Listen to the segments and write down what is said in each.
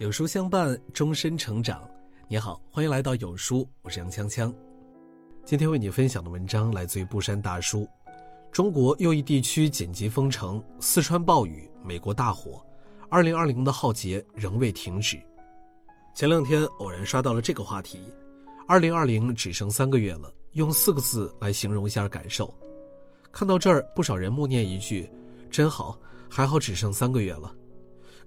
有书相伴，终身成长。你好，欢迎来到有书，我是杨锵锵。今天为你分享的文章来自于布山大叔。中国又一地区紧急封城，四川暴雨，美国大火，二零二零的浩劫仍未停止。前两天偶然刷到了这个话题：二零二零只剩三个月了，用四个字来形容一下感受。看到这儿，不少人默念一句：“真好，还好只剩三个月了。”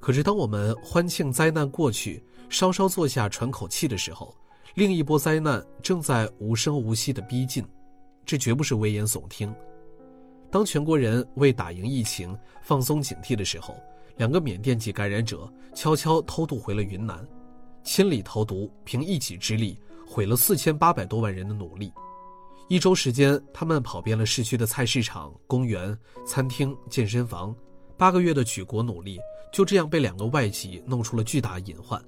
可是，当我们欢庆灾难过去，稍稍坐下喘口气的时候，另一波灾难正在无声无息的逼近。这绝不是危言耸听。当全国人为打赢疫情放松警惕的时候，两个缅甸籍感染者悄悄偷渡回了云南，千里投毒，凭一己之力毁了四千八百多万人的努力。一周时间，他们跑遍了市区的菜市场、公园、餐厅、健身房。八个月的举国努力，就这样被两个外籍弄出了巨大隐患。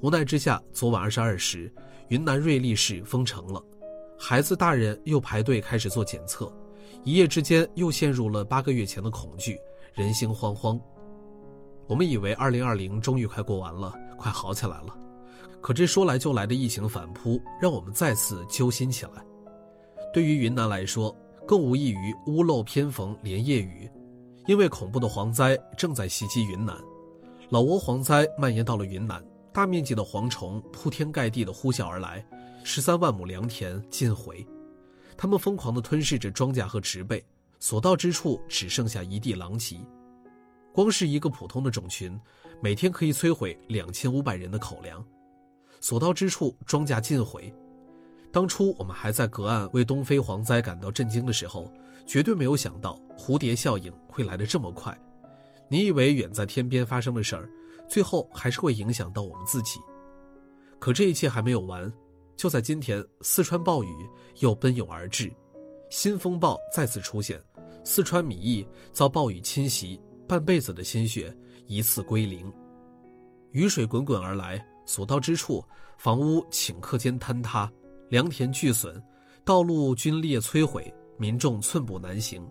无奈之下，昨晚二十二时，云南瑞丽市封城了，孩子、大人又排队开始做检测，一夜之间又陷入了八个月前的恐惧，人心惶惶。我们以为二零二零终于快过完了，快好起来了，可这说来就来的疫情反扑，让我们再次揪心起来。对于云南来说，更无异于屋漏偏逢连夜雨。因为恐怖的蝗灾正在袭击云南，老挝蝗灾蔓延到了云南，大面积的蝗虫铺天盖地的呼啸而来，十三万亩良田尽毁，它们疯狂地吞噬着庄稼和植被，所到之处只剩下一地狼藉。光是一个普通的种群，每天可以摧毁两千五百人的口粮，所到之处庄稼尽毁。当初我们还在隔岸为东非蝗灾感到震惊的时候。绝对没有想到蝴蝶效应会来得这么快。你以为远在天边发生的事儿，最后还是会影响到我们自己。可这一切还没有完，就在今天，四川暴雨又奔涌而至，新风暴再次出现，四川米易遭暴雨侵袭，半辈子的心血一次归零。雨水滚滚而来，所到之处，房屋顷刻间坍塌，良田俱损，道路龟裂摧毁。民众寸步难行，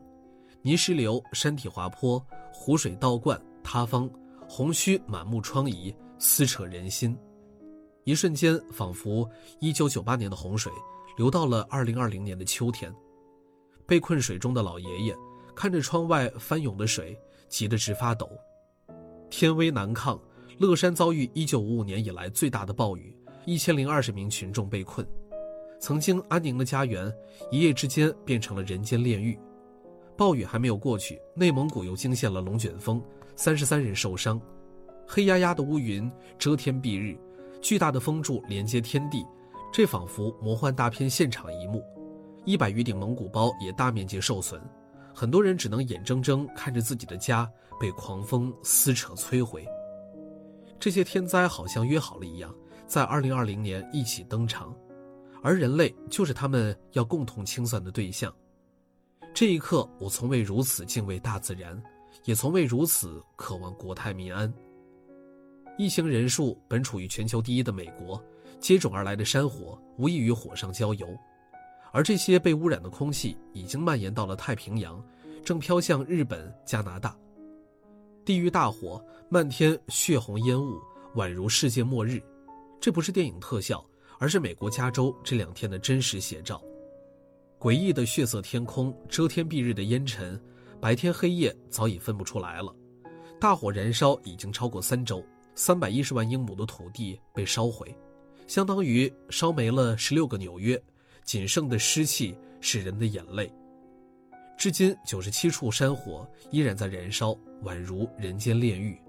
泥石流、山体滑坡、湖水倒灌、塌方，洪须满目疮痍，撕扯人心。一瞬间，仿佛1998年的洪水流到了2020年的秋天。被困水中的老爷爷看着窗外翻涌的水，急得直发抖。天威难抗，乐山遭遇1955年以来最大的暴雨，1020名群众被困。曾经安宁的家园，一夜之间变成了人间炼狱。暴雨还没有过去，内蒙古又惊现了龙卷风，三十三人受伤。黑压压的乌云遮天蔽日，巨大的风柱连接天地，这仿佛魔幻大片现场一幕。一百余顶蒙古包也大面积受损，很多人只能眼睁睁看着自己的家被狂风撕扯摧毁。这些天灾好像约好了一样，在二零二零年一起登场。而人类就是他们要共同清算的对象。这一刻，我从未如此敬畏大自然，也从未如此渴望国泰民安。疫情人数本处于全球第一的美国，接踵而来的山火无异于火上浇油，而这些被污染的空气已经蔓延到了太平洋，正飘向日本、加拿大。地狱大火，漫天血红烟雾，宛如世界末日。这不是电影特效。而是美国加州这两天的真实写照，诡异的血色天空，遮天蔽日的烟尘，白天黑夜早已分不出来了。大火燃烧已经超过三周，三百一十万英亩的土地被烧毁，相当于烧没了十六个纽约。仅剩的湿气是人的眼泪。至今，九十七处山火依然在燃烧，宛如人间炼狱。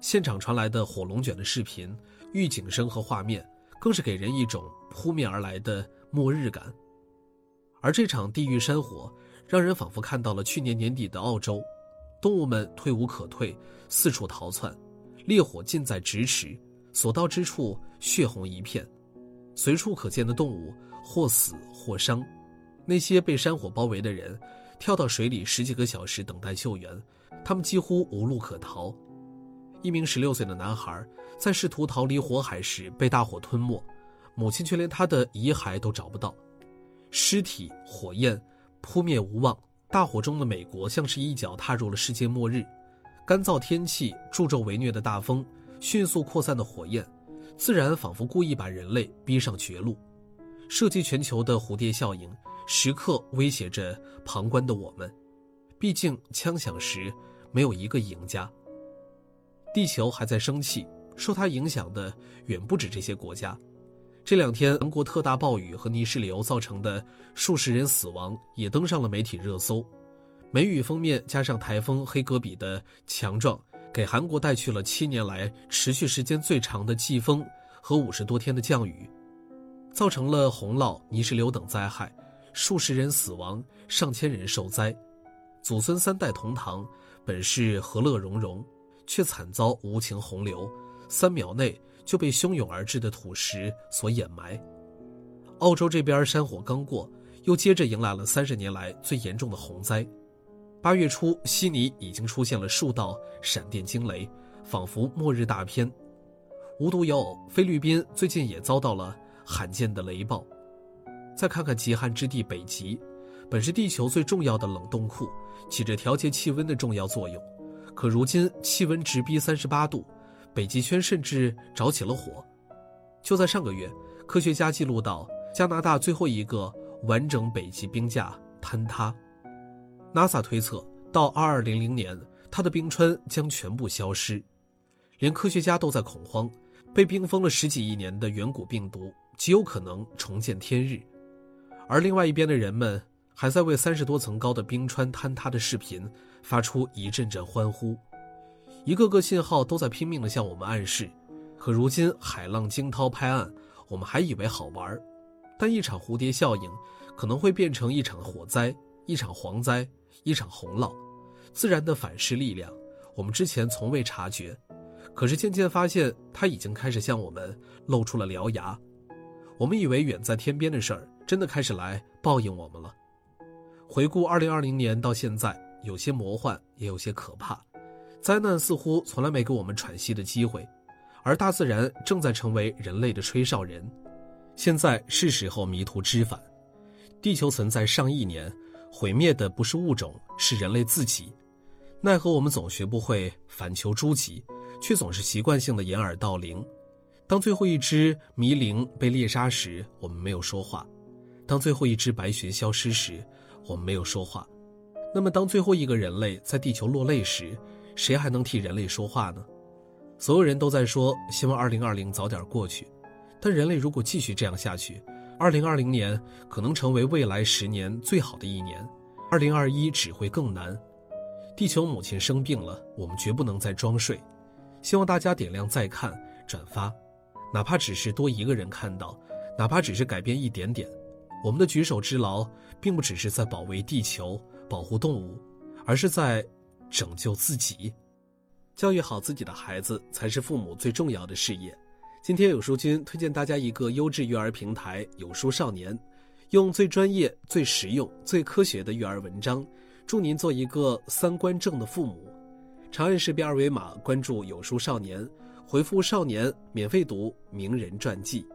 现场传来的火龙卷的视频、预警声和画面。更是给人一种扑面而来的末日感，而这场地狱山火，让人仿佛看到了去年年底的澳洲，动物们退无可退，四处逃窜，烈火近在咫尺，所到之处血红一片，随处可见的动物或死或伤，那些被山火包围的人，跳到水里十几个小时等待救援，他们几乎无路可逃。一名十六岁的男孩在试图逃离火海时被大火吞没，母亲却连他的遗骸都找不到，尸体火焰扑灭无望。大火中的美国像是一脚踏入了世界末日，干燥天气、助纣为虐的大风，迅速扩散的火焰，自然仿佛故意把人类逼上绝路。涉及全球的蝴蝶效应，时刻威胁着旁观的我们。毕竟枪响时，没有一个赢家。地球还在生气，受它影响的远不止这些国家。这两天，韩国特大暴雨和泥石流造成的数十人死亡也登上了媒体热搜。梅雨封面加上台风黑格比的强壮，给韩国带去了七年来持续时间最长的季风和五十多天的降雨，造成了洪涝、泥石流等灾害，数十人死亡，上千人受灾。祖孙三代同堂，本是和乐融融，却惨遭无情洪流，三秒内。就被汹涌而至的土石所掩埋。澳洲这边山火刚过，又接着迎来了三十年来最严重的洪灾。八月初，悉尼已经出现了数道闪电惊雷，仿佛末日大片。无独有偶，菲律宾最近也遭到了罕见的雷暴。再看看极寒之地北极，本是地球最重要的冷冻库，起着调节气温的重要作用，可如今气温直逼三十八度。北极圈甚至着起了火。就在上个月，科学家记录到加拿大最后一个完整北极冰架坍塌。NASA 推测，到2200年，它的冰川将全部消失。连科学家都在恐慌，被冰封了十几亿年的远古病毒极有可能重见天日。而另外一边的人们还在为三十多层高的冰川坍塌的视频发出一阵阵欢呼。一个个信号都在拼命地向我们暗示，可如今海浪惊涛拍岸，我们还以为好玩但一场蝴蝶效应可能会变成一场火灾、一场蝗灾、一场洪涝，自然的反噬力量，我们之前从未察觉，可是渐渐发现它已经开始向我们露出了獠牙。我们以为远在天边的事儿，真的开始来报应我们了。回顾2020年到现在，有些魔幻，也有些可怕。灾难似乎从来没给我们喘息的机会，而大自然正在成为人类的吹哨人。现在是时候迷途知返。地球存在上亿年，毁灭的不是物种，是人类自己。奈何我们总学不会反求诸己，却总是习惯性的掩耳盗铃。当最后一只迷灵被猎杀时，我们没有说话；当最后一只白熊消失时，我们没有说话。那么，当最后一个人类在地球落泪时，谁还能替人类说话呢？所有人都在说希望2020早点过去，但人类如果继续这样下去，2020年可能成为未来十年最好的一年，2021只会更难。地球母亲生病了，我们绝不能再装睡。希望大家点亮再看、转发，哪怕只是多一个人看到，哪怕只是改变一点点，我们的举手之劳，并不只是在保卫地球、保护动物，而是在。拯救自己，教育好自己的孩子才是父母最重要的事业。今天有书君推荐大家一个优质育儿平台“有书少年”，用最专业、最实用、最科学的育儿文章，助您做一个三观正的父母。长按识别二维码关注“有书少年”，回复“少年”免费读名人传记。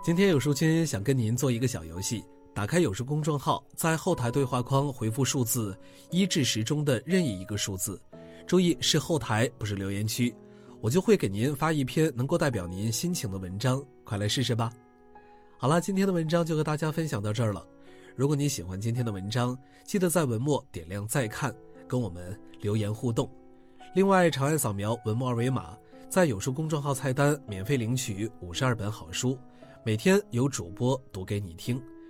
今天有书君想跟您做一个小游戏。打开有书公众号，在后台对话框回复数字一至十中的任意一个数字，注意是后台，不是留言区，我就会给您发一篇能够代表您心情的文章，快来试试吧。好了，今天的文章就和大家分享到这儿了。如果你喜欢今天的文章，记得在文末点亮再看，跟我们留言互动。另外，长按扫描文末二维码，在有书公众号菜单免费领取五十二本好书，每天有主播读给你听。